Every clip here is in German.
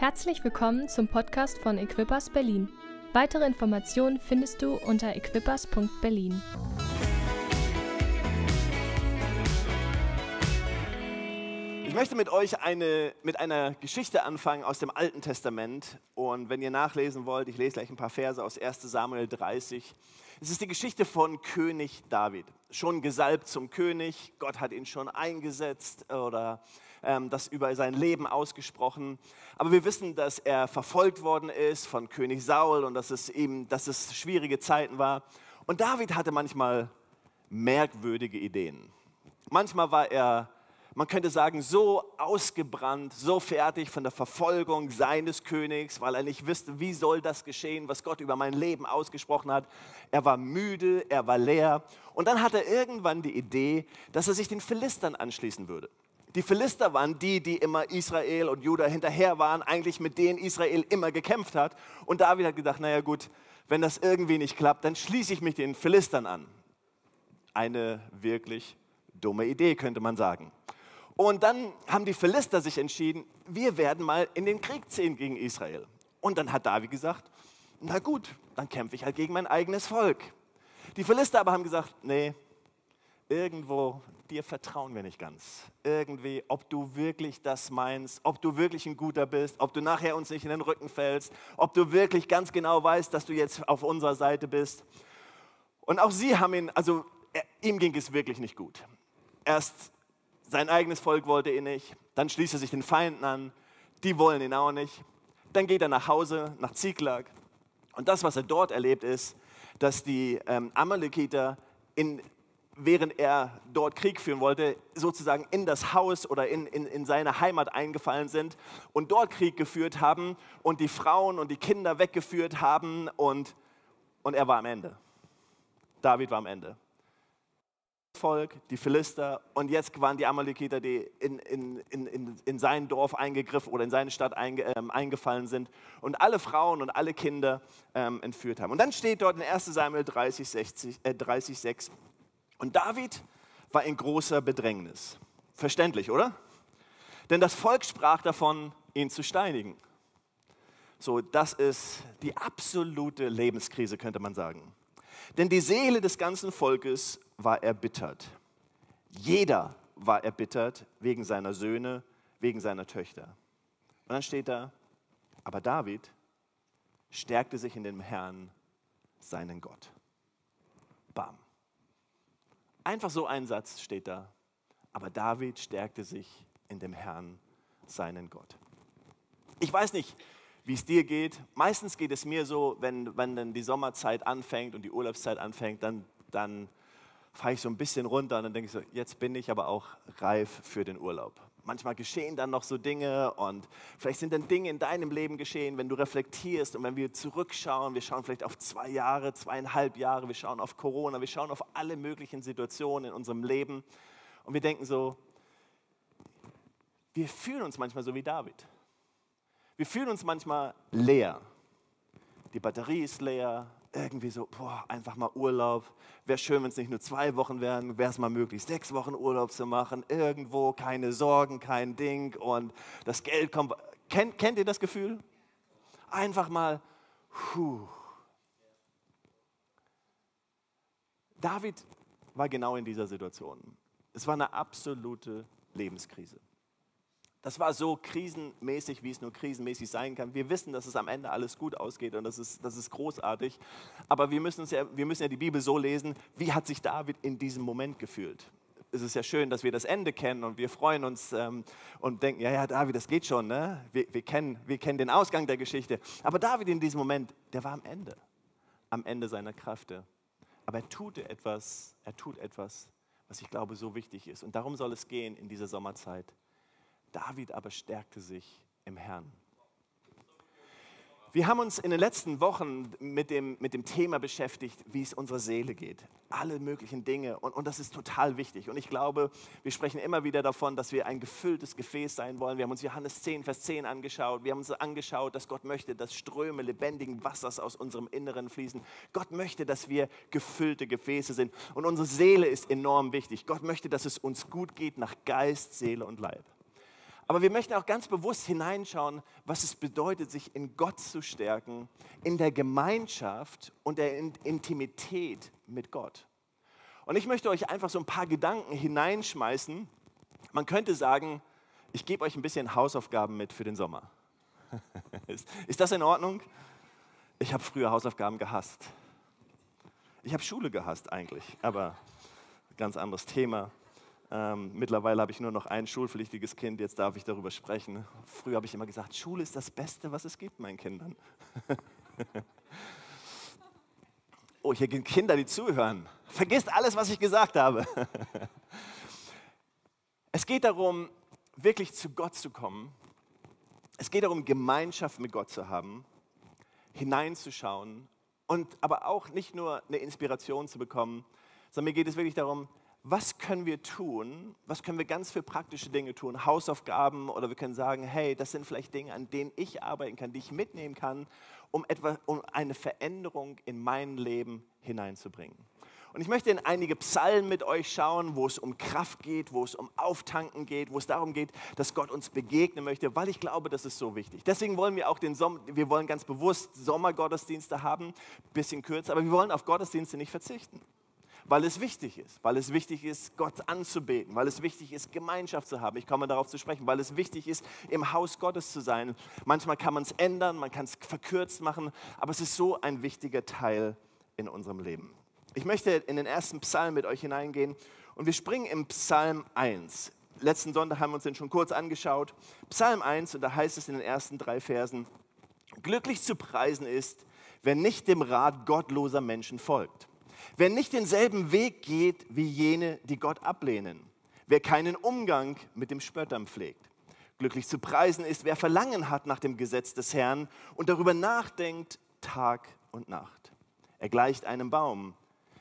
Herzlich willkommen zum Podcast von Equippers Berlin. Weitere Informationen findest du unter equippers.berlin. Ich möchte mit euch eine, mit einer Geschichte anfangen aus dem Alten Testament. Und wenn ihr nachlesen wollt, ich lese gleich ein paar Verse aus 1 Samuel 30. Es ist die Geschichte von König David. Schon gesalbt zum König, Gott hat ihn schon eingesetzt oder das über sein Leben ausgesprochen. Aber wir wissen, dass er verfolgt worden ist von König Saul und dass es ihm, dass es schwierige Zeiten war. Und David hatte manchmal merkwürdige Ideen. Manchmal war er man könnte sagen, so ausgebrannt, so fertig von der Verfolgung seines Königs, weil er nicht wusste, wie soll das geschehen, was Gott über mein Leben ausgesprochen hat. Er war müde, er war leer. Und dann hat er irgendwann die Idee, dass er sich den Philistern anschließen würde. Die Philister waren die, die immer Israel und Juda hinterher waren, eigentlich mit denen Israel immer gekämpft hat. Und David hat gedacht, naja gut, wenn das irgendwie nicht klappt, dann schließe ich mich den Philistern an. Eine wirklich dumme Idee, könnte man sagen. Und dann haben die Philister sich entschieden, wir werden mal in den Krieg ziehen gegen Israel. Und dann hat David gesagt, na gut, dann kämpfe ich halt gegen mein eigenes Volk. Die Philister aber haben gesagt, nee, irgendwo, dir vertrauen wir nicht ganz. Irgendwie, ob du wirklich das meinst, ob du wirklich ein Guter bist, ob du nachher uns nicht in den Rücken fällst, ob du wirklich ganz genau weißt, dass du jetzt auf unserer Seite bist. Und auch sie haben ihn, also er, ihm ging es wirklich nicht gut. Erst sein eigenes Volk wollte ihn nicht, dann schließt er sich den Feinden an, die wollen ihn auch nicht. Dann geht er nach Hause, nach Ziklag. Und das, was er dort erlebt, ist, dass die ähm, Amalekiter in während er dort Krieg führen wollte, sozusagen in das Haus oder in, in, in seine Heimat eingefallen sind und dort Krieg geführt haben und die Frauen und die Kinder weggeführt haben und, und er war am Ende. David war am Ende. Volk, die Philister und jetzt waren die Amalekiter, die in, in, in, in sein Dorf eingegriffen oder in seine Stadt einge, ähm, eingefallen sind und alle Frauen und alle Kinder ähm, entführt haben. Und dann steht dort in 1 Samuel 30, 60, äh, 30 6, und David war in großer Bedrängnis. Verständlich, oder? Denn das Volk sprach davon, ihn zu steinigen. So, das ist die absolute Lebenskrise, könnte man sagen. Denn die Seele des ganzen Volkes war erbittert. Jeder war erbittert wegen seiner Söhne, wegen seiner Töchter. Und dann steht da, aber David stärkte sich in dem Herrn, seinen Gott. Bam. Einfach so ein Satz steht da. Aber David stärkte sich in dem Herrn, seinen Gott. Ich weiß nicht, wie es dir geht. Meistens geht es mir so, wenn, wenn dann die Sommerzeit anfängt und die Urlaubszeit anfängt, dann, dann fahre ich so ein bisschen runter und dann denke ich so, jetzt bin ich aber auch reif für den Urlaub. Manchmal geschehen dann noch so Dinge und vielleicht sind dann Dinge in deinem Leben geschehen, wenn du reflektierst und wenn wir zurückschauen, wir schauen vielleicht auf zwei Jahre, zweieinhalb Jahre, wir schauen auf Corona, wir schauen auf alle möglichen Situationen in unserem Leben und wir denken so, wir fühlen uns manchmal so wie David. Wir fühlen uns manchmal leer. Die Batterie ist leer, irgendwie so, boah, einfach mal Urlaub. Wäre schön, wenn es nicht nur zwei Wochen wären, wäre es mal möglich, sechs Wochen Urlaub zu machen. Irgendwo keine Sorgen, kein Ding und das Geld kommt. Kennt, kennt ihr das Gefühl? Einfach mal, puh. David war genau in dieser Situation. Es war eine absolute Lebenskrise. Das war so krisenmäßig, wie es nur krisenmäßig sein kann. Wir wissen, dass es am Ende alles gut ausgeht und das ist, das ist großartig. Aber wir müssen, ja, wir müssen ja die Bibel so lesen, wie hat sich David in diesem Moment gefühlt? Es ist ja schön, dass wir das Ende kennen und wir freuen uns ähm, und denken, ja, ja, David, das geht schon. Ne? Wir, wir, kennen, wir kennen den Ausgang der Geschichte. Aber David in diesem Moment, der war am Ende. Am Ende seiner Kräfte. Aber er tut etwas, er tut etwas, was ich glaube so wichtig ist. Und darum soll es gehen in dieser Sommerzeit. David aber stärkte sich im Herrn. Wir haben uns in den letzten Wochen mit dem, mit dem Thema beschäftigt, wie es unserer Seele geht. Alle möglichen Dinge. Und, und das ist total wichtig. Und ich glaube, wir sprechen immer wieder davon, dass wir ein gefülltes Gefäß sein wollen. Wir haben uns Johannes 10, Vers 10 angeschaut. Wir haben uns angeschaut, dass Gott möchte, dass Ströme lebendigen Wassers aus unserem Inneren fließen. Gott möchte, dass wir gefüllte Gefäße sind. Und unsere Seele ist enorm wichtig. Gott möchte, dass es uns gut geht nach Geist, Seele und Leib. Aber wir möchten auch ganz bewusst hineinschauen, was es bedeutet, sich in Gott zu stärken, in der Gemeinschaft und der Intimität mit Gott. Und ich möchte euch einfach so ein paar Gedanken hineinschmeißen. Man könnte sagen, ich gebe euch ein bisschen Hausaufgaben mit für den Sommer. Ist das in Ordnung? Ich habe früher Hausaufgaben gehasst. Ich habe Schule gehasst eigentlich, aber ganz anderes Thema. Ähm, mittlerweile habe ich nur noch ein schulpflichtiges Kind, jetzt darf ich darüber sprechen. Früher habe ich immer gesagt, Schule ist das Beste, was es gibt meinen Kindern. oh, hier gibt Kinder, die zuhören. Vergisst alles, was ich gesagt habe. es geht darum, wirklich zu Gott zu kommen. Es geht darum, Gemeinschaft mit Gott zu haben, hineinzuschauen und aber auch nicht nur eine Inspiration zu bekommen, sondern mir geht es wirklich darum, was können wir tun, was können wir ganz für praktische Dinge tun, Hausaufgaben oder wir können sagen, hey, das sind vielleicht Dinge, an denen ich arbeiten kann, die ich mitnehmen kann, um, etwa, um eine Veränderung in mein Leben hineinzubringen. Und ich möchte in einige Psalmen mit euch schauen, wo es um Kraft geht, wo es um Auftanken geht, wo es darum geht, dass Gott uns begegnen möchte, weil ich glaube, das ist so wichtig. Deswegen wollen wir auch den Sommer, wir wollen ganz bewusst Sommergottesdienste haben, bisschen kürzer, aber wir wollen auf Gottesdienste nicht verzichten weil es wichtig ist, weil es wichtig ist, Gott anzubeten, weil es wichtig ist, Gemeinschaft zu haben. Ich komme darauf zu sprechen, weil es wichtig ist, im Haus Gottes zu sein. Manchmal kann man es ändern, man kann es verkürzt machen, aber es ist so ein wichtiger Teil in unserem Leben. Ich möchte in den ersten Psalm mit euch hineingehen und wir springen im Psalm 1. Letzten Sonntag haben wir uns den schon kurz angeschaut. Psalm 1 und da heißt es in den ersten drei Versen, glücklich zu preisen ist, wer nicht dem Rat gottloser Menschen folgt, wer nicht denselben Weg geht wie jene, die Gott ablehnen, wer keinen Umgang mit dem Spöttern pflegt. Glücklich zu preisen ist, wer Verlangen hat nach dem Gesetz des Herrn und darüber nachdenkt Tag und Nacht. Er gleicht einem Baum,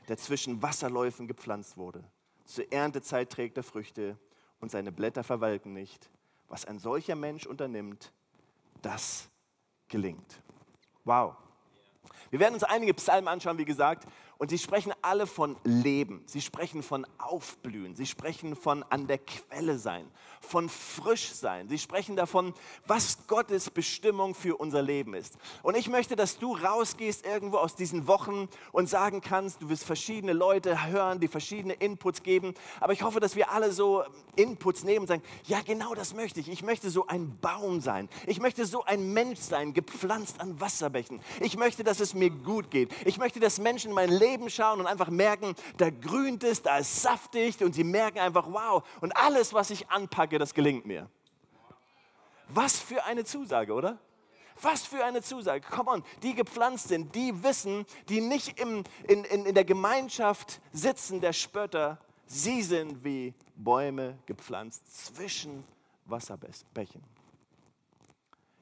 der zwischen Wasserläufen gepflanzt wurde. Zur Erntezeit trägt er Früchte und seine Blätter verwelken nicht. Was ein solcher Mensch unternimmt, das gelingt. Wow. Wir werden uns einige Psalmen anschauen, wie gesagt, und sie sprechen alle von Leben, sie sprechen von Aufblühen, sie sprechen von an der Quelle sein, von frisch sein. Sie sprechen davon, was Gottes Bestimmung für unser Leben ist. Und ich möchte, dass du rausgehst irgendwo aus diesen Wochen und sagen kannst, du wirst verschiedene Leute hören, die verschiedene Inputs geben. Aber ich hoffe, dass wir alle so Inputs nehmen und sagen, ja genau das möchte ich. Ich möchte so ein Baum sein. Ich möchte so ein Mensch sein, gepflanzt an Wasserbächen. Ich möchte, dass es mir gut geht. Ich möchte, dass Menschen mein Leben Leben schauen und einfach merken, da grünt es, da ist saftig und sie merken einfach, wow, und alles, was ich anpacke, das gelingt mir. Was für eine Zusage, oder? Was für eine Zusage. Come on, die gepflanzt sind, die wissen, die nicht im, in, in, in der Gemeinschaft sitzen der Spötter, sie sind wie Bäume gepflanzt zwischen Wasserbächen.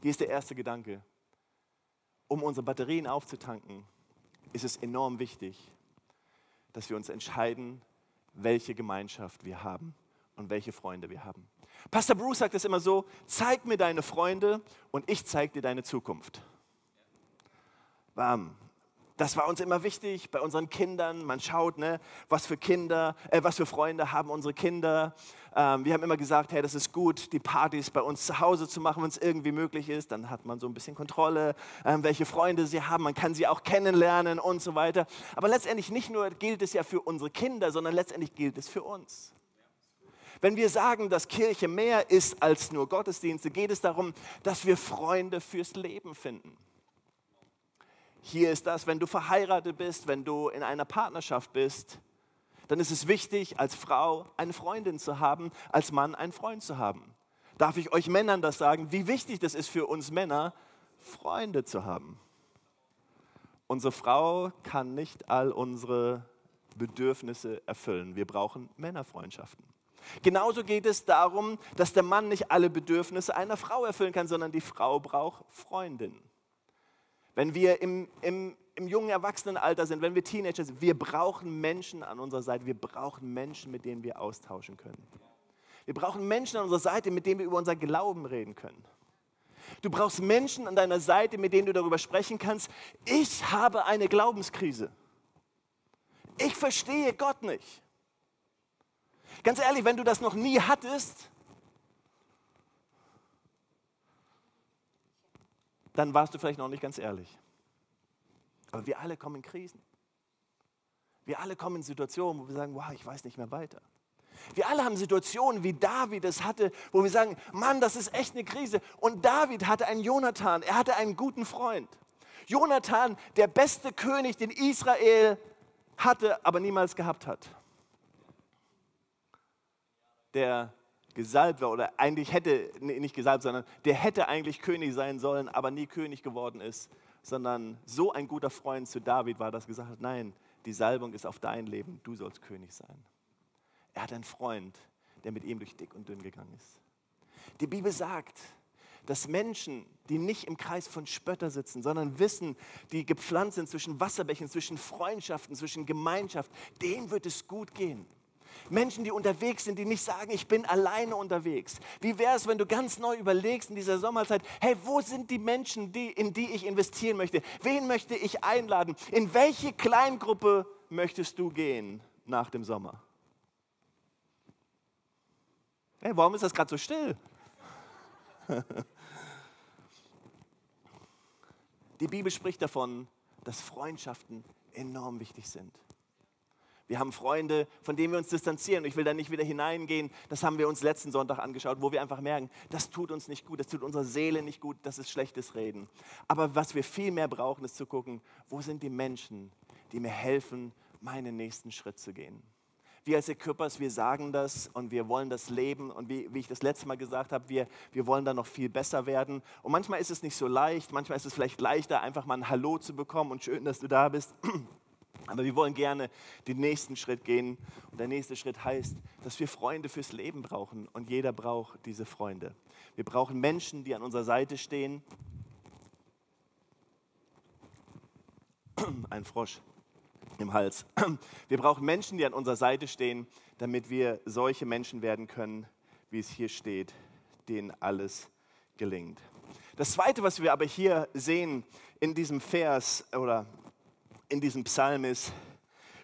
Hier ist der erste Gedanke. Um unsere Batterien aufzutanken, ist es enorm wichtig, dass wir uns entscheiden, welche Gemeinschaft wir haben und welche Freunde wir haben. Pastor Bruce sagt es immer so, zeig mir deine Freunde und ich zeig dir deine Zukunft. Bam. Das war uns immer wichtig bei unseren Kindern. Man schaut, ne, was für Kinder, äh, was für Freunde haben unsere Kinder. Ähm, wir haben immer gesagt, hey, das ist gut, die Partys bei uns zu Hause zu machen, wenn es irgendwie möglich ist. Dann hat man so ein bisschen Kontrolle, ähm, welche Freunde sie haben. Man kann sie auch kennenlernen und so weiter. Aber letztendlich nicht nur gilt es ja für unsere Kinder, sondern letztendlich gilt es für uns. Wenn wir sagen, dass Kirche mehr ist als nur Gottesdienste, geht es darum, dass wir Freunde fürs Leben finden. Hier ist das, wenn du verheiratet bist, wenn du in einer Partnerschaft bist, dann ist es wichtig, als Frau eine Freundin zu haben, als Mann einen Freund zu haben. Darf ich euch Männern das sagen, wie wichtig das ist für uns Männer, Freunde zu haben? Unsere Frau kann nicht all unsere Bedürfnisse erfüllen. Wir brauchen Männerfreundschaften. Genauso geht es darum, dass der Mann nicht alle Bedürfnisse einer Frau erfüllen kann, sondern die Frau braucht Freundinnen. Wenn wir im, im, im jungen Erwachsenenalter sind, wenn wir Teenager sind, wir brauchen Menschen an unserer Seite, wir brauchen Menschen, mit denen wir austauschen können. Wir brauchen Menschen an unserer Seite, mit denen wir über unser Glauben reden können. Du brauchst Menschen an deiner Seite, mit denen du darüber sprechen kannst, ich habe eine Glaubenskrise. Ich verstehe Gott nicht. Ganz ehrlich, wenn du das noch nie hattest, dann warst du vielleicht noch nicht ganz ehrlich. Aber wir alle kommen in Krisen. Wir alle kommen in Situationen, wo wir sagen, wow, ich weiß nicht mehr weiter. Wir alle haben Situationen, wie David es hatte, wo wir sagen, Mann, das ist echt eine Krise. Und David hatte einen Jonathan, er hatte einen guten Freund. Jonathan, der beste König, den Israel hatte, aber niemals gehabt hat. Der gesalbt war oder eigentlich hätte, nicht gesalbt, sondern der hätte eigentlich König sein sollen, aber nie König geworden ist, sondern so ein guter Freund zu David war, dass gesagt hat, nein, die Salbung ist auf dein Leben, du sollst König sein. Er hat einen Freund, der mit ihm durch dick und dünn gegangen ist. Die Bibel sagt, dass Menschen, die nicht im Kreis von Spötter sitzen, sondern wissen, die gepflanzt sind zwischen Wasserbächen, zwischen Freundschaften, zwischen Gemeinschaft, denen wird es gut gehen. Menschen, die unterwegs sind, die nicht sagen, ich bin alleine unterwegs. Wie wäre es, wenn du ganz neu überlegst in dieser Sommerzeit, hey, wo sind die Menschen, die, in die ich investieren möchte? Wen möchte ich einladen? In welche Kleingruppe möchtest du gehen nach dem Sommer? Hey, warum ist das gerade so still? Die Bibel spricht davon, dass Freundschaften enorm wichtig sind. Wir haben Freunde, von denen wir uns distanzieren. Ich will da nicht wieder hineingehen. Das haben wir uns letzten Sonntag angeschaut, wo wir einfach merken, das tut uns nicht gut, das tut unserer Seele nicht gut, das ist schlechtes Reden. Aber was wir viel mehr brauchen, ist zu gucken, wo sind die Menschen, die mir helfen, meinen nächsten Schritt zu gehen. Wir als Equippers, wir sagen das und wir wollen das leben. Und wie, wie ich das letzte Mal gesagt habe, wir, wir wollen da noch viel besser werden. Und manchmal ist es nicht so leicht, manchmal ist es vielleicht leichter, einfach mal ein Hallo zu bekommen und schön, dass du da bist. Aber wir wollen gerne den nächsten Schritt gehen. Und der nächste Schritt heißt, dass wir Freunde fürs Leben brauchen. Und jeder braucht diese Freunde. Wir brauchen Menschen, die an unserer Seite stehen. Ein Frosch im Hals. Wir brauchen Menschen, die an unserer Seite stehen, damit wir solche Menschen werden können, wie es hier steht, denen alles gelingt. Das Zweite, was wir aber hier sehen in diesem Vers oder in diesem Psalm ist,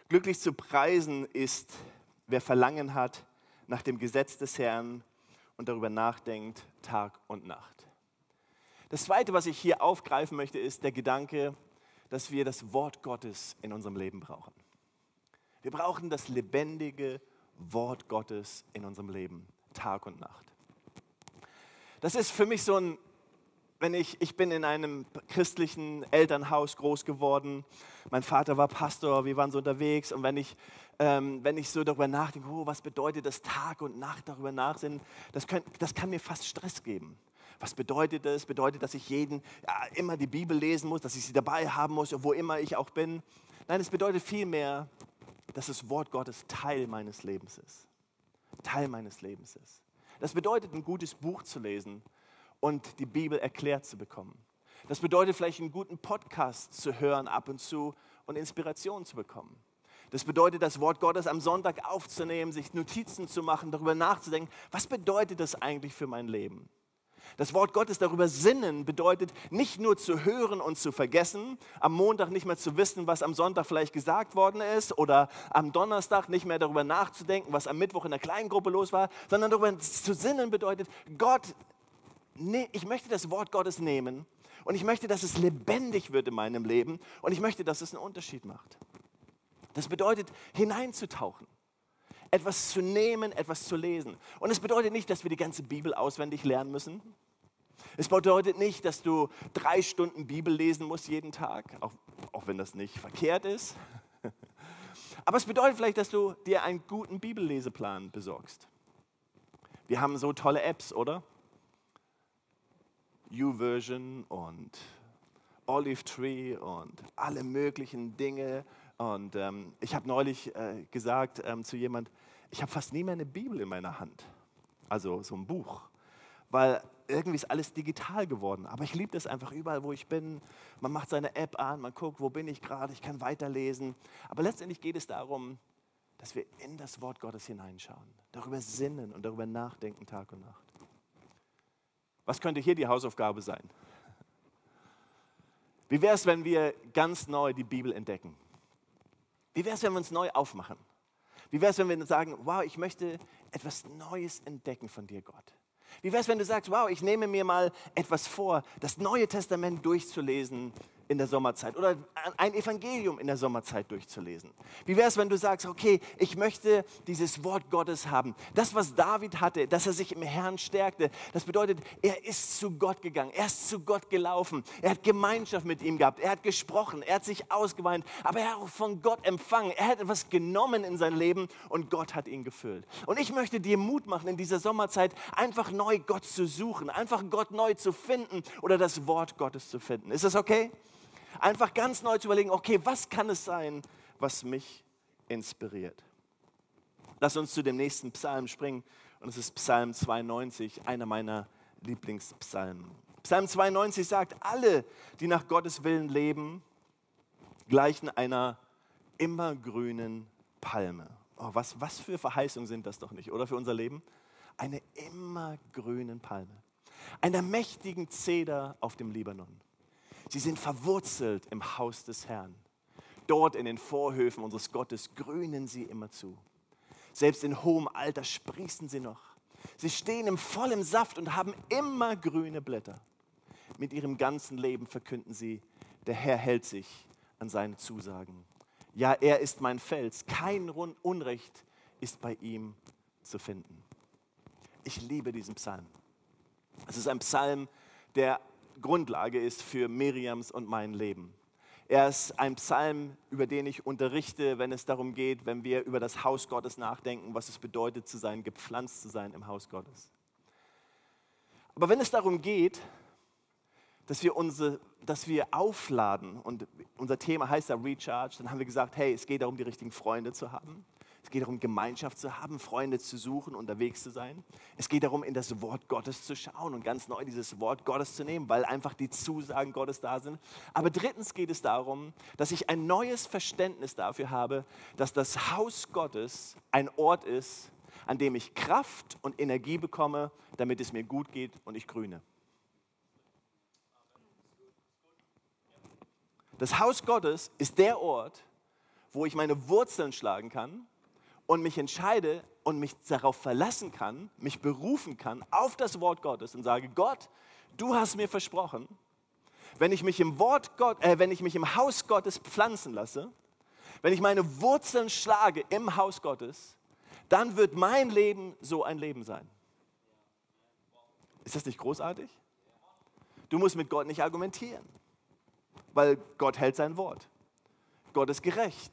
glücklich zu preisen ist, wer Verlangen hat nach dem Gesetz des Herrn und darüber nachdenkt Tag und Nacht. Das Zweite, was ich hier aufgreifen möchte, ist der Gedanke, dass wir das Wort Gottes in unserem Leben brauchen. Wir brauchen das lebendige Wort Gottes in unserem Leben, Tag und Nacht. Das ist für mich so ein wenn ich, ich bin in einem christlichen Elternhaus groß geworden. Mein Vater war Pastor, wir waren so unterwegs. Und wenn ich, ähm, wenn ich so darüber nachdenke, oh, was bedeutet das Tag und Nacht darüber nachsinnen, das, das kann mir fast Stress geben. Was bedeutet das? Bedeutet, dass ich jeden ja, immer die Bibel lesen muss, dass ich sie dabei haben muss, wo immer ich auch bin? Nein, es bedeutet vielmehr, dass das Wort Gottes Teil meines Lebens ist. Teil meines Lebens ist. Das bedeutet, ein gutes Buch zu lesen und die Bibel erklärt zu bekommen. Das bedeutet vielleicht einen guten Podcast zu hören ab und zu und Inspiration zu bekommen. Das bedeutet, das Wort Gottes am Sonntag aufzunehmen, sich Notizen zu machen, darüber nachzudenken, was bedeutet das eigentlich für mein Leben? Das Wort Gottes darüber sinnen bedeutet nicht nur zu hören und zu vergessen, am Montag nicht mehr zu wissen, was am Sonntag vielleicht gesagt worden ist oder am Donnerstag nicht mehr darüber nachzudenken, was am Mittwoch in der Kleingruppe los war, sondern darüber zu sinnen bedeutet, Gott ich möchte das Wort Gottes nehmen und ich möchte, dass es lebendig wird in meinem Leben und ich möchte, dass es einen Unterschied macht. Das bedeutet, hineinzutauchen, etwas zu nehmen, etwas zu lesen. Und es bedeutet nicht, dass wir die ganze Bibel auswendig lernen müssen. Es bedeutet nicht, dass du drei Stunden Bibel lesen musst jeden Tag, auch, auch wenn das nicht verkehrt ist. Aber es bedeutet vielleicht, dass du dir einen guten Bibelleseplan besorgst. Wir haben so tolle Apps, oder? YouVersion und Olive Tree und alle möglichen Dinge. Und ähm, ich habe neulich äh, gesagt ähm, zu jemand, ich habe fast nie mehr eine Bibel in meiner Hand, also so ein Buch, weil irgendwie ist alles digital geworden. Aber ich liebe das einfach überall, wo ich bin. Man macht seine App an, man guckt, wo bin ich gerade, ich kann weiterlesen. Aber letztendlich geht es darum, dass wir in das Wort Gottes hineinschauen, darüber sinnen und darüber nachdenken Tag und Nacht. Was könnte hier die Hausaufgabe sein? Wie wäre es, wenn wir ganz neu die Bibel entdecken? Wie wäre es, wenn wir uns neu aufmachen? Wie wäre es, wenn wir sagen, wow, ich möchte etwas Neues entdecken von dir, Gott? Wie wäre es, wenn du sagst, wow, ich nehme mir mal etwas vor, das Neue Testament durchzulesen in der Sommerzeit oder ein Evangelium in der Sommerzeit durchzulesen? Wie wäre es, wenn du sagst, okay, ich möchte dieses Wort Gottes haben. Das, was David hatte, dass er sich im Herrn stärkte, das bedeutet, er ist zu Gott gegangen, er ist zu Gott gelaufen, er hat Gemeinschaft mit ihm gehabt, er hat gesprochen, er hat sich ausgeweint, aber er hat auch von Gott empfangen, er hat etwas genommen in sein Leben und Gott hat ihn gefüllt. Und ich möchte dir Mut machen, in dieser Sommerzeit einfach neu Gott zu suchen, einfach Gott neu zu finden oder das Wort Gottes zu finden. Ist das okay? Einfach ganz neu zu überlegen, okay, was kann es sein, was mich inspiriert? Lass uns zu dem nächsten Psalm springen und es ist Psalm 92, einer meiner Lieblingspsalmen. Psalm 92 sagt, alle, die nach Gottes Willen leben, gleichen einer immergrünen Palme. Oh, was, was für Verheißungen sind das doch nicht, oder für unser Leben? Eine immergrünen Palme. Einer mächtigen Zeder auf dem Libanon. Sie sind verwurzelt im Haus des Herrn. Dort in den Vorhöfen unseres Gottes grünen sie immer zu. Selbst in hohem Alter sprießen sie noch. Sie stehen im vollen Saft und haben immer grüne Blätter. Mit ihrem ganzen Leben verkünden sie, der Herr hält sich an seine Zusagen. Ja, er ist mein Fels. Kein Unrecht ist bei ihm zu finden. Ich liebe diesen Psalm. Es ist ein Psalm, der Grundlage ist für Miriams und mein Leben. Er ist ein Psalm, über den ich unterrichte, wenn es darum geht, wenn wir über das Haus Gottes nachdenken, was es bedeutet zu sein, gepflanzt zu sein im Haus Gottes. Aber wenn es darum geht, dass wir, unsere, dass wir aufladen und unser Thema heißt ja Recharge, dann haben wir gesagt, hey, es geht darum, die richtigen Freunde zu haben. Es geht darum, Gemeinschaft zu haben, Freunde zu suchen, unterwegs zu sein. Es geht darum, in das Wort Gottes zu schauen und ganz neu dieses Wort Gottes zu nehmen, weil einfach die Zusagen Gottes da sind. Aber drittens geht es darum, dass ich ein neues Verständnis dafür habe, dass das Haus Gottes ein Ort ist, an dem ich Kraft und Energie bekomme, damit es mir gut geht und ich grüne. Das Haus Gottes ist der Ort, wo ich meine Wurzeln schlagen kann und mich entscheide und mich darauf verlassen kann, mich berufen kann auf das Wort Gottes und sage, Gott, du hast mir versprochen, wenn ich mich im Wort Gott, äh, wenn ich mich im Haus Gottes pflanzen lasse, wenn ich meine Wurzeln schlage im Haus Gottes, dann wird mein Leben so ein Leben sein. Ist das nicht großartig? Du musst mit Gott nicht argumentieren, weil Gott hält sein Wort. Gott ist gerecht.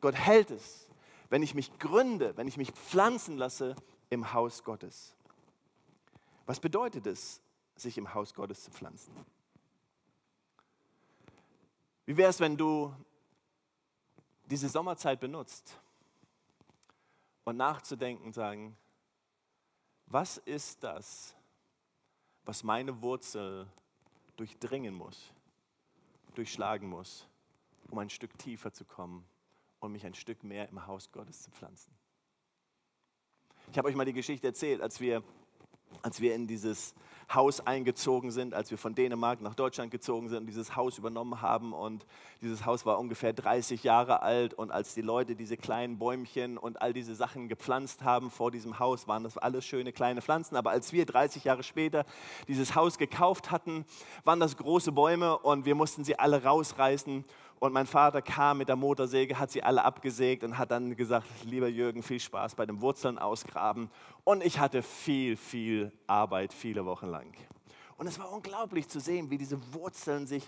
Gott hält es wenn ich mich gründe, wenn ich mich pflanzen lasse im Haus Gottes. Was bedeutet es, sich im Haus Gottes zu pflanzen? Wie wäre es, wenn du diese Sommerzeit benutzt und nachzudenken, sagen, was ist das, was meine Wurzel durchdringen muss, durchschlagen muss, um ein Stück tiefer zu kommen und mich ein Stück mehr im Haus Gottes zu pflanzen. Ich habe euch mal die Geschichte erzählt, als wir, als wir in dieses Haus eingezogen sind, als wir von Dänemark nach Deutschland gezogen sind und dieses Haus übernommen haben. Und dieses Haus war ungefähr 30 Jahre alt. Und als die Leute diese kleinen Bäumchen und all diese Sachen gepflanzt haben vor diesem Haus, waren das alles schöne kleine Pflanzen. Aber als wir 30 Jahre später dieses Haus gekauft hatten, waren das große Bäume und wir mussten sie alle rausreißen und mein Vater kam mit der Motorsäge, hat sie alle abgesägt und hat dann gesagt, lieber Jürgen, viel Spaß bei dem Wurzeln ausgraben. Und ich hatte viel, viel Arbeit, viele Wochen lang. Und es war unglaublich zu sehen, wie diese Wurzeln sich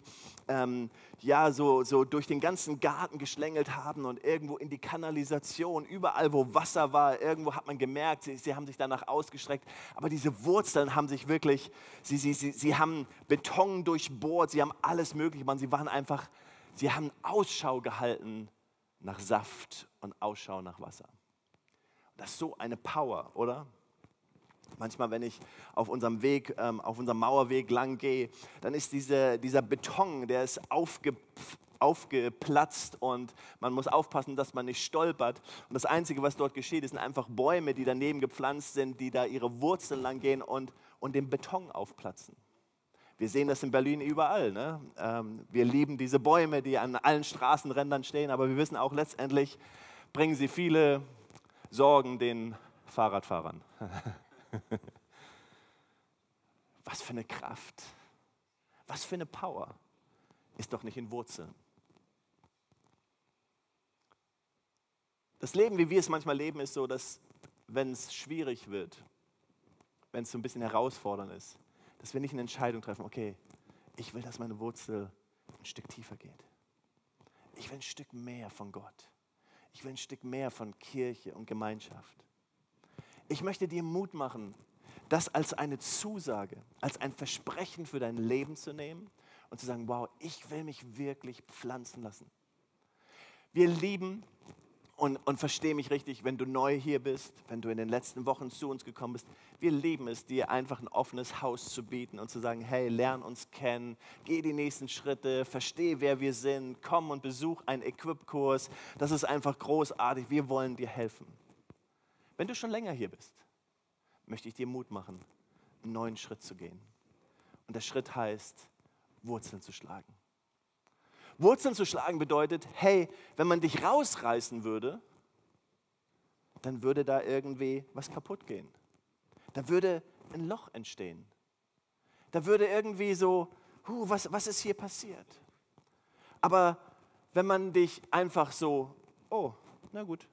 ähm, ja, so, so durch den ganzen Garten geschlängelt haben und irgendwo in die Kanalisation, überall wo Wasser war, irgendwo hat man gemerkt, sie, sie haben sich danach ausgestreckt. Aber diese Wurzeln haben sich wirklich, sie, sie, sie, sie haben Beton durchbohrt, sie haben alles Mögliche gemacht, sie waren einfach Sie haben Ausschau gehalten nach Saft und Ausschau nach Wasser. Das ist so eine Power, oder? Manchmal, wenn ich auf unserem Weg, ähm, auf unserem Mauerweg lang gehe, dann ist diese, dieser Beton, der ist aufge, aufgeplatzt und man muss aufpassen, dass man nicht stolpert. Und das Einzige, was dort geschieht, sind einfach Bäume, die daneben gepflanzt sind, die da ihre Wurzeln lang gehen und, und den Beton aufplatzen. Wir sehen das in Berlin überall. Ne? Ähm, wir lieben diese Bäume, die an allen Straßenrändern stehen, aber wir wissen auch letztendlich, bringen sie viele Sorgen den Fahrradfahrern. Was für eine Kraft, was für eine Power ist doch nicht in Wurzeln. Das Leben, wie wir es manchmal leben, ist so, dass wenn es schwierig wird, wenn es so ein bisschen herausfordernd ist, dass wir nicht eine Entscheidung treffen, okay, ich will, dass meine Wurzel ein Stück tiefer geht. Ich will ein Stück mehr von Gott. Ich will ein Stück mehr von Kirche und Gemeinschaft. Ich möchte dir Mut machen, das als eine Zusage, als ein Versprechen für dein Leben zu nehmen und zu sagen, wow, ich will mich wirklich pflanzen lassen. Wir lieben und, und verstehe mich richtig, wenn du neu hier bist, wenn du in den letzten Wochen zu uns gekommen bist, wir lieben es, dir einfach ein offenes Haus zu bieten und zu sagen, hey, lern uns kennen, geh die nächsten Schritte, verstehe, wer wir sind, komm und besuch einen Equip-Kurs. Das ist einfach großartig, wir wollen dir helfen. Wenn du schon länger hier bist, möchte ich dir Mut machen, einen neuen Schritt zu gehen. Und der Schritt heißt, Wurzeln zu schlagen. Wurzeln zu schlagen bedeutet, hey, wenn man dich rausreißen würde, dann würde da irgendwie was kaputt gehen. Da würde ein Loch entstehen. Da würde irgendwie so, huh, was, was ist hier passiert? Aber wenn man dich einfach so, oh, na gut,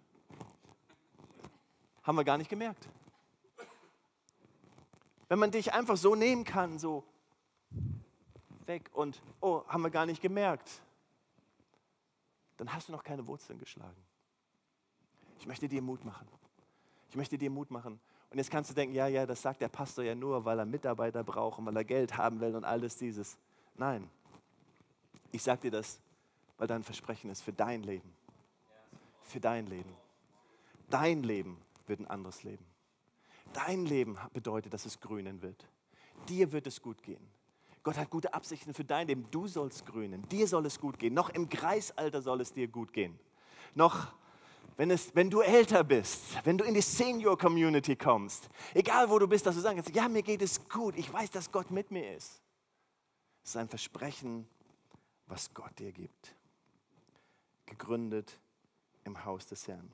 haben wir gar nicht gemerkt. Wenn man dich einfach so nehmen kann, so weg und, oh, haben wir gar nicht gemerkt dann hast du noch keine Wurzeln geschlagen. Ich möchte dir Mut machen. Ich möchte dir Mut machen. Und jetzt kannst du denken, ja, ja, das sagt der Pastor ja nur, weil er Mitarbeiter braucht und weil er Geld haben will und alles dieses. Nein, ich sage dir das, weil dein Versprechen ist für dein Leben. Für dein Leben. Dein Leben wird ein anderes Leben. Dein Leben bedeutet, dass es grünen wird. Dir wird es gut gehen. Gott hat gute Absichten für dein Leben. Du sollst grünen. Dir soll es gut gehen. Noch im Kreisalter soll es dir gut gehen. Noch wenn, es, wenn du älter bist, wenn du in die Senior Community kommst, egal wo du bist, dass du sagen kannst, ja, mir geht es gut. Ich weiß, dass Gott mit mir ist. Es ist ein Versprechen, was Gott dir gibt. Gegründet im Haus des Herrn.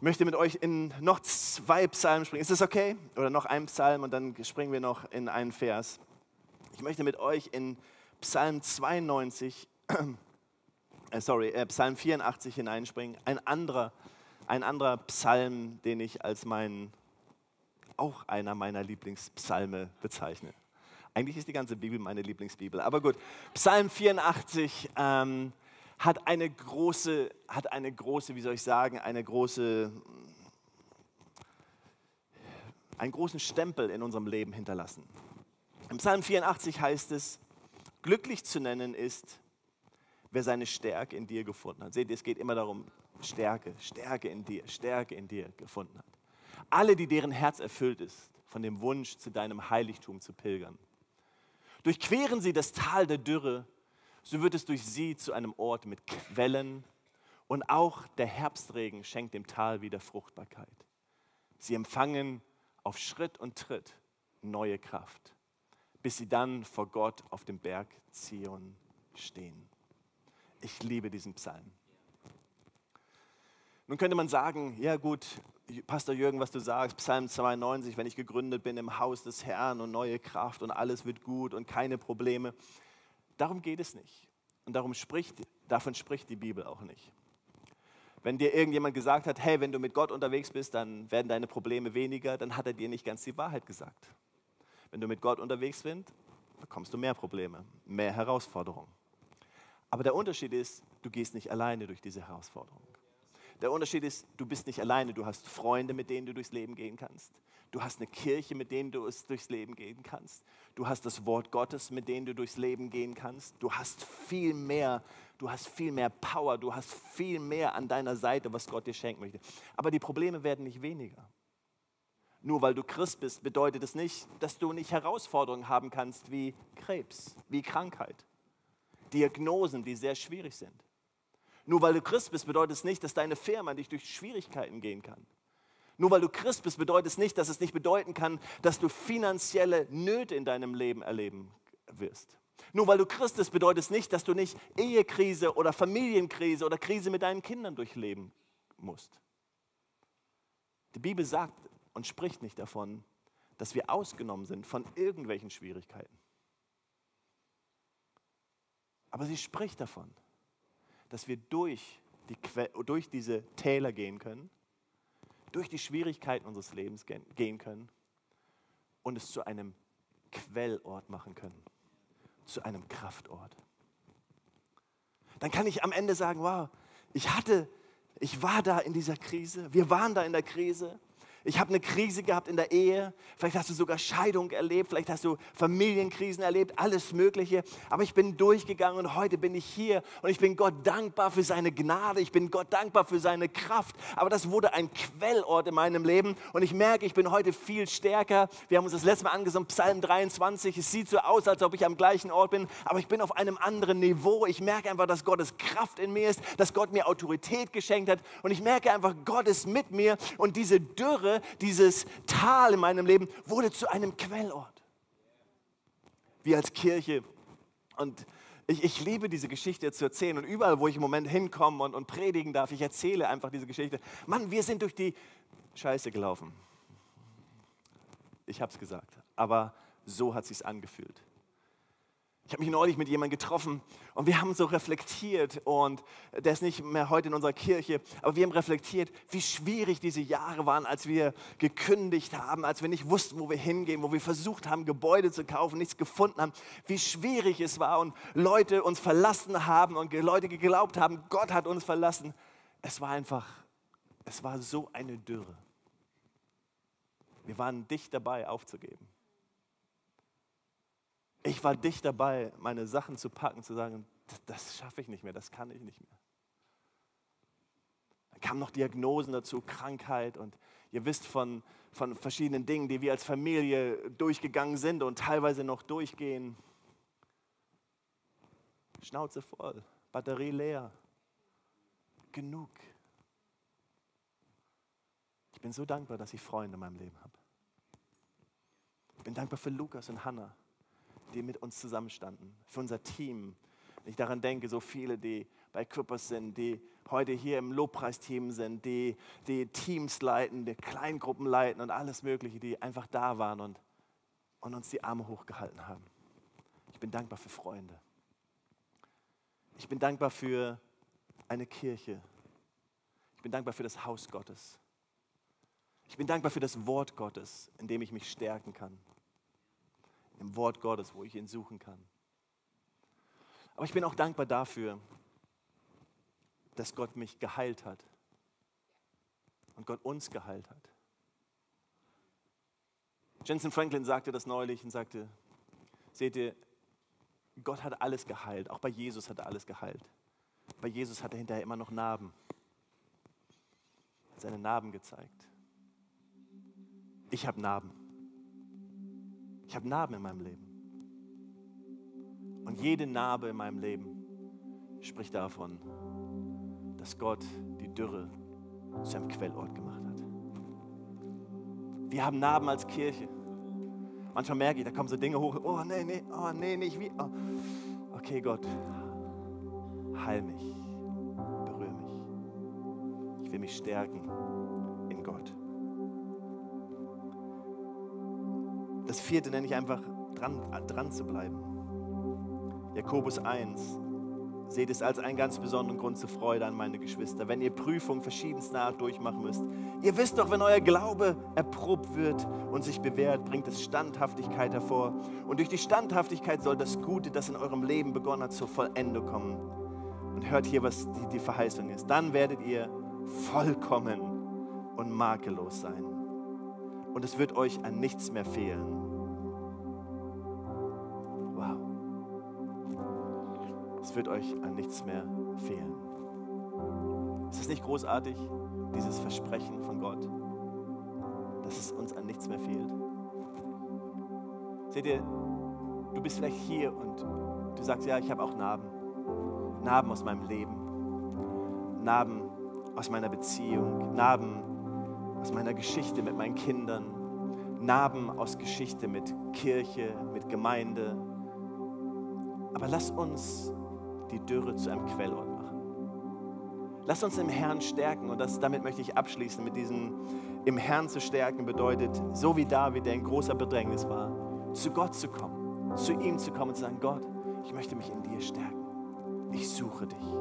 Ich möchte mit euch in noch zwei Psalmen springen. Ist das okay? Oder noch ein Psalm und dann springen wir noch in einen Vers. Ich möchte mit euch in Psalm 92, äh, sorry, äh, Psalm 84 hineinspringen. Ein anderer, ein anderer Psalm, den ich als mein, auch einer meiner Lieblingspsalme bezeichne. Eigentlich ist die ganze Bibel meine Lieblingsbibel. Aber gut, Psalm 84. Ähm, hat eine große, hat eine große, wie soll ich sagen, eine große, einen großen Stempel in unserem Leben hinterlassen. Im Psalm 84 heißt es, glücklich zu nennen ist, wer seine Stärke in dir gefunden hat. Seht ihr, es geht immer darum, Stärke, Stärke in dir, Stärke in dir gefunden hat. Alle, die deren Herz erfüllt ist von dem Wunsch, zu deinem Heiligtum zu pilgern. Durchqueren sie das Tal der Dürre so wird es durch sie zu einem Ort mit Quellen und auch der Herbstregen schenkt dem Tal wieder Fruchtbarkeit. Sie empfangen auf Schritt und Tritt neue Kraft, bis sie dann vor Gott auf dem Berg Zion stehen. Ich liebe diesen Psalm. Nun könnte man sagen, ja gut, Pastor Jürgen, was du sagst, Psalm 92, wenn ich gegründet bin im Haus des Herrn und neue Kraft und alles wird gut und keine Probleme. Darum geht es nicht. Und darum spricht, davon spricht die Bibel auch nicht. Wenn dir irgendjemand gesagt hat, hey, wenn du mit Gott unterwegs bist, dann werden deine Probleme weniger, dann hat er dir nicht ganz die Wahrheit gesagt. Wenn du mit Gott unterwegs bist, bekommst du mehr Probleme, mehr Herausforderungen. Aber der Unterschied ist, du gehst nicht alleine durch diese Herausforderungen. Der Unterschied ist, du bist nicht alleine, du hast Freunde, mit denen du durchs Leben gehen kannst. Du hast eine Kirche, mit denen du es durchs Leben gehen kannst. Du hast das Wort Gottes, mit dem du durchs Leben gehen kannst. Du hast viel mehr, du hast viel mehr Power, du hast viel mehr an deiner Seite, was Gott dir schenken möchte. Aber die Probleme werden nicht weniger. Nur weil du Christ bist, bedeutet es nicht, dass du nicht Herausforderungen haben kannst wie Krebs, wie Krankheit, Diagnosen, die sehr schwierig sind. Nur weil du Christ bist, bedeutet es nicht, dass deine Firma dich durch Schwierigkeiten gehen kann. Nur weil du Christ bist, bedeutet es nicht, dass es nicht bedeuten kann, dass du finanzielle Nöte in deinem Leben erleben wirst. Nur weil du Christ bist, bedeutet es nicht, dass du nicht Ehekrise oder Familienkrise oder Krise mit deinen Kindern durchleben musst. Die Bibel sagt und spricht nicht davon, dass wir ausgenommen sind von irgendwelchen Schwierigkeiten. Aber sie spricht davon, dass wir durch, die, durch diese Täler gehen können, durch die Schwierigkeiten unseres Lebens gehen können und es zu einem Quellort machen können, zu einem Kraftort. Dann kann ich am Ende sagen, wow, ich hatte, ich war da in dieser Krise, wir waren da in der Krise ich habe eine Krise gehabt in der Ehe. Vielleicht hast du sogar Scheidung erlebt. Vielleicht hast du Familienkrisen erlebt. Alles Mögliche. Aber ich bin durchgegangen und heute bin ich hier. Und ich bin Gott dankbar für seine Gnade. Ich bin Gott dankbar für seine Kraft. Aber das wurde ein Quellort in meinem Leben. Und ich merke, ich bin heute viel stärker. Wir haben uns das letzte Mal angesehen, Psalm 23. Es sieht so aus, als ob ich am gleichen Ort bin. Aber ich bin auf einem anderen Niveau. Ich merke einfach, dass Gottes Kraft in mir ist. Dass Gott mir Autorität geschenkt hat. Und ich merke einfach, Gott ist mit mir. Und diese Dürre Dürre, dieses Tal in meinem Leben wurde zu einem Quellort. Wir als Kirche. Und ich, ich liebe diese Geschichte zu erzählen. Und überall, wo ich im Moment hinkomme und, und predigen darf, ich erzähle einfach diese Geschichte. Mann, wir sind durch die Scheiße gelaufen. Ich habe es gesagt. Aber so hat es sich angefühlt. Ich habe mich neulich mit jemandem getroffen und wir haben so reflektiert und der ist nicht mehr heute in unserer Kirche, aber wir haben reflektiert, wie schwierig diese Jahre waren, als wir gekündigt haben, als wir nicht wussten, wo wir hingehen, wo wir versucht haben, Gebäude zu kaufen, nichts gefunden haben, wie schwierig es war und Leute uns verlassen haben und Leute geglaubt haben, Gott hat uns verlassen. Es war einfach, es war so eine Dürre. Wir waren dicht dabei aufzugeben. Ich war dicht dabei, meine Sachen zu packen, zu sagen, das schaffe ich nicht mehr, das kann ich nicht mehr. Dann kamen noch Diagnosen dazu, Krankheit und ihr wisst von, von verschiedenen Dingen, die wir als Familie durchgegangen sind und teilweise noch durchgehen. Schnauze voll, Batterie leer, genug. Ich bin so dankbar, dass ich Freunde in meinem Leben habe. Ich bin dankbar für Lukas und Hannah die mit uns zusammenstanden, für unser Team. Wenn ich daran denke, so viele, die bei Küppers sind, die heute hier im Lobpreisteam sind, die, die Teams leiten, die Kleingruppen leiten und alles Mögliche, die einfach da waren und, und uns die Arme hochgehalten haben. Ich bin dankbar für Freunde. Ich bin dankbar für eine Kirche. Ich bin dankbar für das Haus Gottes. Ich bin dankbar für das Wort Gottes, in dem ich mich stärken kann im Wort Gottes, wo ich ihn suchen kann. Aber ich bin auch dankbar dafür, dass Gott mich geheilt hat und Gott uns geheilt hat. Jensen Franklin sagte das neulich und sagte, seht ihr, Gott hat alles geheilt, auch bei Jesus hat er alles geheilt. Bei Jesus hat er hinterher immer noch Narben. Seine Narben gezeigt. Ich habe Narben. Ich habe Narben in meinem Leben. Und jede Narbe in meinem Leben spricht davon, dass Gott die Dürre zu einem Quellort gemacht hat. Wir haben Narben als Kirche. Manchmal merke ich, da kommen so Dinge hoch. Oh, nee, nee, oh, nee, nicht wie. Oh. Okay, Gott, heil mich, berühre mich. Ich will mich stärken in Gott. Das vierte nenne ich einfach dran, dran zu bleiben. Jakobus 1. Seht es als einen ganz besonderen Grund zur Freude an meine Geschwister, wenn ihr Prüfungen verschiedenster Art durchmachen müsst. Ihr wisst doch, wenn euer Glaube erprobt wird und sich bewährt, bringt es Standhaftigkeit hervor. Und durch die Standhaftigkeit soll das Gute, das in eurem Leben begonnen hat, zur Vollendung kommen. Und hört hier, was die, die Verheißung ist. Dann werdet ihr vollkommen und makellos sein und es wird euch an nichts mehr fehlen. Wow. Es wird euch an nichts mehr fehlen. Ist es nicht großartig, dieses Versprechen von Gott, dass es uns an nichts mehr fehlt? Seht ihr, du bist vielleicht hier und du sagst, ja, ich habe auch Narben. Narben aus meinem Leben. Narben aus meiner Beziehung. Narben aus meiner Geschichte mit meinen Kindern, Narben aus Geschichte mit Kirche, mit Gemeinde. Aber lass uns die Dürre zu einem Quellort machen. Lass uns im Herrn stärken. Und das, damit möchte ich abschließen mit diesem im Herrn zu stärken bedeutet, so wie David, der in großer Bedrängnis war, zu Gott zu kommen, zu ihm zu kommen und zu sagen, Gott, ich möchte mich in dir stärken. Ich suche dich.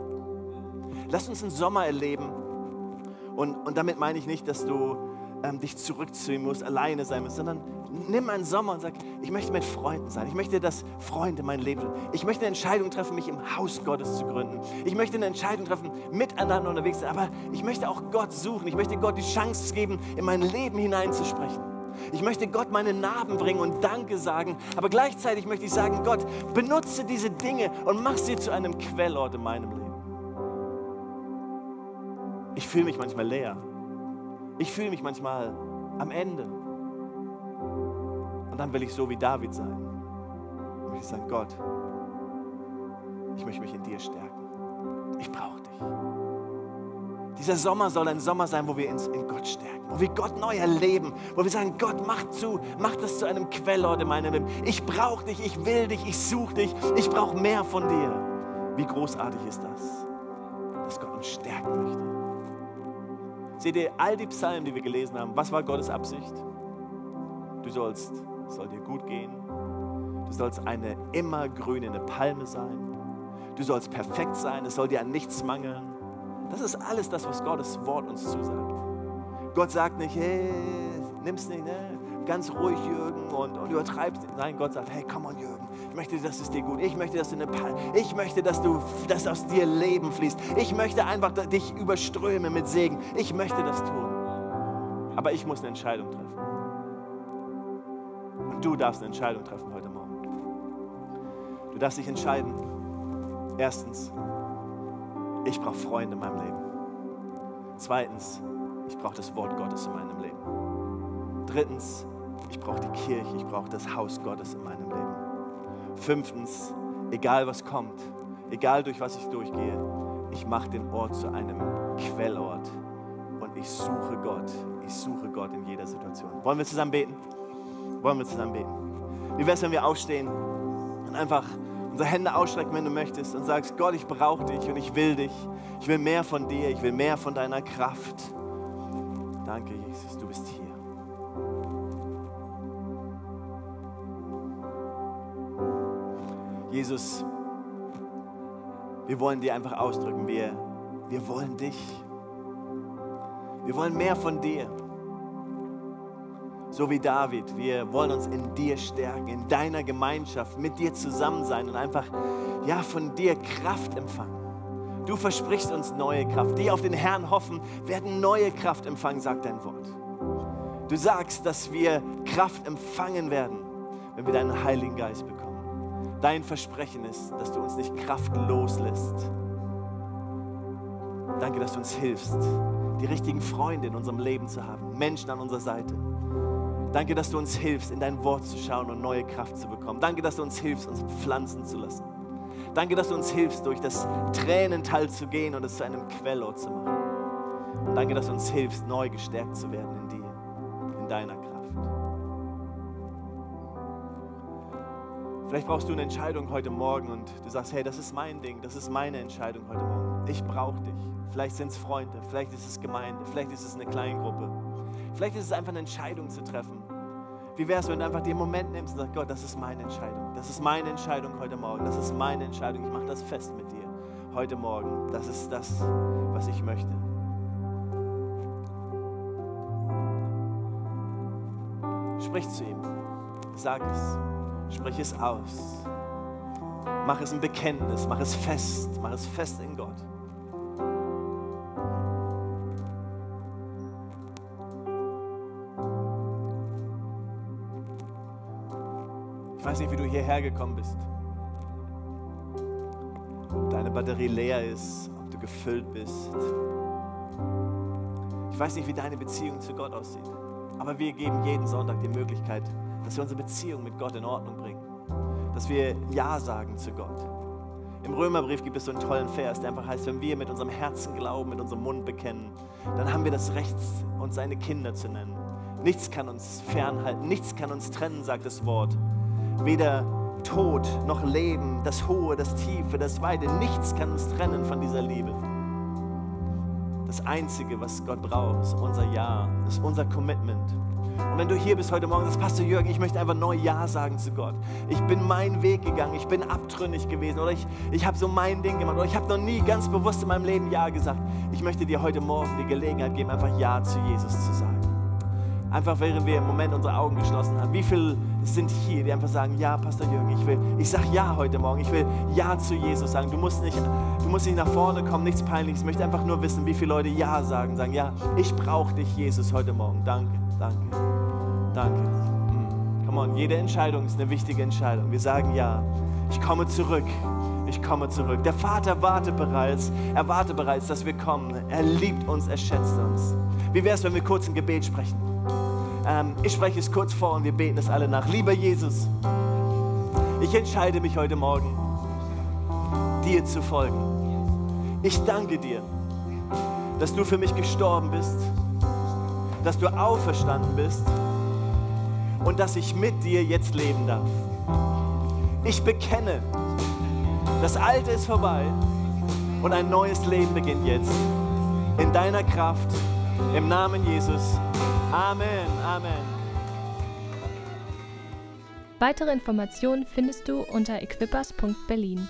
Lass uns einen Sommer erleben. Und, und damit meine ich nicht, dass du ähm, dich zurückziehen musst, alleine sein musst, sondern nimm einen Sommer und sag, ich möchte mit Freunden sein. Ich möchte, dass Freunde mein Leben sind. Ich möchte eine Entscheidung treffen, mich im Haus Gottes zu gründen. Ich möchte eine Entscheidung treffen, miteinander unterwegs sein. Aber ich möchte auch Gott suchen. Ich möchte Gott die Chance geben, in mein Leben hineinzusprechen. Ich möchte Gott meine Narben bringen und Danke sagen. Aber gleichzeitig möchte ich sagen, Gott, benutze diese Dinge und mach sie zu einem Quellort in meinem Leben. Ich fühle mich manchmal leer. Ich fühle mich manchmal am Ende. Und dann will ich so wie David sein. Und ich sage, Gott, ich möchte mich in dir stärken. Ich brauche dich. Dieser Sommer soll ein Sommer sein, wo wir uns in Gott stärken, wo wir Gott neu erleben, wo wir sagen, Gott, mach zu, mach das zu einem Quellort in meinem Leben. Ich brauche dich, ich will dich, ich suche dich, ich brauche mehr von dir. Wie großartig ist das, dass Gott uns stärken möchte. Seht ihr, all die Psalmen, die wir gelesen haben, was war Gottes Absicht? Du sollst, es soll dir gut gehen. Du sollst eine immergrünende Palme sein. Du sollst perfekt sein. Es soll dir an nichts mangeln. Das ist alles das, was Gottes Wort uns zusagt. Gott sagt nicht, hey, nimm's nicht, ne? ganz ruhig, Jürgen, und, und übertreibst. Nein, Gott sagt, hey, komm on, Jürgen, möchte, dass es dir gut. Ich möchte, dass du eine Pal ich möchte, dass du, dass aus dir Leben fließt. Ich möchte einfach dich überströmen mit Segen. Ich möchte das tun. Aber ich muss eine Entscheidung treffen. Und du darfst eine Entscheidung treffen heute Morgen. Du darfst dich entscheiden. Erstens, ich brauche Freunde in meinem Leben. Zweitens, ich brauche das Wort Gottes in meinem Leben. Drittens, ich brauche die Kirche, ich brauche das Haus Gottes in meinem Leben. Fünftens, egal was kommt, egal durch was ich durchgehe, ich mache den Ort zu einem Quellort und ich suche Gott. Ich suche Gott in jeder Situation. Wollen wir zusammen beten? Wollen wir zusammen beten? Wie wäre es, wenn wir aufstehen und einfach unsere Hände ausstrecken, wenn du möchtest und sagst, Gott, ich brauche dich und ich will dich. Ich will mehr von dir, ich will mehr von deiner Kraft. Danke, Jesus, du bist hier. Jesus, wir wollen dir einfach ausdrücken, wir, wir wollen dich. Wir wollen mehr von dir. So wie David, wir wollen uns in dir stärken, in deiner Gemeinschaft, mit dir zusammen sein und einfach ja, von dir Kraft empfangen. Du versprichst uns neue Kraft. Die auf den Herrn hoffen, werden neue Kraft empfangen, sagt dein Wort. Du sagst, dass wir Kraft empfangen werden, wenn wir deinen Heiligen Geist bekommen. Dein Versprechen ist, dass du uns nicht kraftlos lässt. Danke, dass du uns hilfst, die richtigen Freunde in unserem Leben zu haben, Menschen an unserer Seite. Danke, dass du uns hilfst, in dein Wort zu schauen und neue Kraft zu bekommen. Danke, dass du uns hilfst, uns pflanzen zu lassen. Danke, dass du uns hilfst, durch das Tränental zu gehen und es zu einem Quellort zu machen. Und danke, dass du uns hilfst, neu gestärkt zu werden in dir, in deiner Kraft. Vielleicht brauchst du eine Entscheidung heute Morgen und du sagst, hey, das ist mein Ding, das ist meine Entscheidung heute Morgen. Ich brauche dich. Vielleicht sind es Freunde, vielleicht ist es Gemeinde, vielleicht ist es eine Kleingruppe. Vielleicht ist es einfach eine Entscheidung zu treffen. Wie wäre es, wenn du einfach den Moment nimmst und sagst, Gott, das ist meine Entscheidung. Das ist meine Entscheidung heute Morgen. Das ist meine Entscheidung. Ich mache das fest mit dir heute Morgen. Das ist das, was ich möchte. Sprich zu ihm. Sag es. Sprich es aus. Mach es ein Bekenntnis, mach es fest, mach es fest in Gott. Ich weiß nicht, wie du hierher gekommen bist. Ob deine Batterie leer ist, ob du gefüllt bist. Ich weiß nicht, wie deine Beziehung zu Gott aussieht. Aber wir geben jeden Sonntag die Möglichkeit, dass wir unsere Beziehung mit Gott in Ordnung bringen. Dass wir Ja sagen zu Gott. Im Römerbrief gibt es so einen tollen Vers, der einfach heißt, wenn wir mit unserem Herzen glauben, mit unserem Mund bekennen, dann haben wir das Recht, uns seine Kinder zu nennen. Nichts kann uns fernhalten, nichts kann uns trennen, sagt das Wort. Weder Tod noch Leben, das Hohe, das Tiefe, das Weite, nichts kann uns trennen von dieser Liebe. Das Einzige, was Gott braucht, ist unser Ja, ist unser Commitment. Und wenn du hier bist heute Morgen, sagst, Pastor Jürgen, ich möchte einfach neu Ja sagen zu Gott. Ich bin meinen Weg gegangen, ich bin abtrünnig gewesen oder ich, ich habe so mein Ding gemacht oder ich habe noch nie ganz bewusst in meinem Leben Ja gesagt. Ich möchte dir heute Morgen die Gelegenheit geben, einfach Ja zu Jesus zu sagen. Einfach während wir im Moment unsere Augen geschlossen haben. Wie viele sind hier, die einfach sagen, ja, Pastor Jürgen, ich will, ich sage ja heute Morgen, ich will ja zu Jesus sagen. Du musst nicht, du musst nicht nach vorne kommen, nichts Peinliches. Ich möchte einfach nur wissen, wie viele Leute ja sagen, sagen, ja, ich brauche dich, Jesus, heute Morgen. Danke, danke, danke. Hm. Come on, jede Entscheidung ist eine wichtige Entscheidung. Wir sagen ja, ich komme zurück. Ich komme zurück. Der Vater wartet bereits, er wartet bereits, dass wir kommen. Er liebt uns, er schätzt uns. Wie wäre es, wenn wir kurz ein Gebet sprechen? Ähm, ich spreche es kurz vor und wir beten es alle nach. Lieber Jesus, ich entscheide mich heute Morgen, dir zu folgen. Ich danke dir, dass du für mich gestorben bist, dass du auferstanden bist und dass ich mit dir jetzt leben darf. Ich bekenne, das Alte ist vorbei und ein neues Leben beginnt jetzt. In deiner Kraft, im Namen Jesus. Amen, Amen. Weitere Informationen findest du unter equippers.berlin.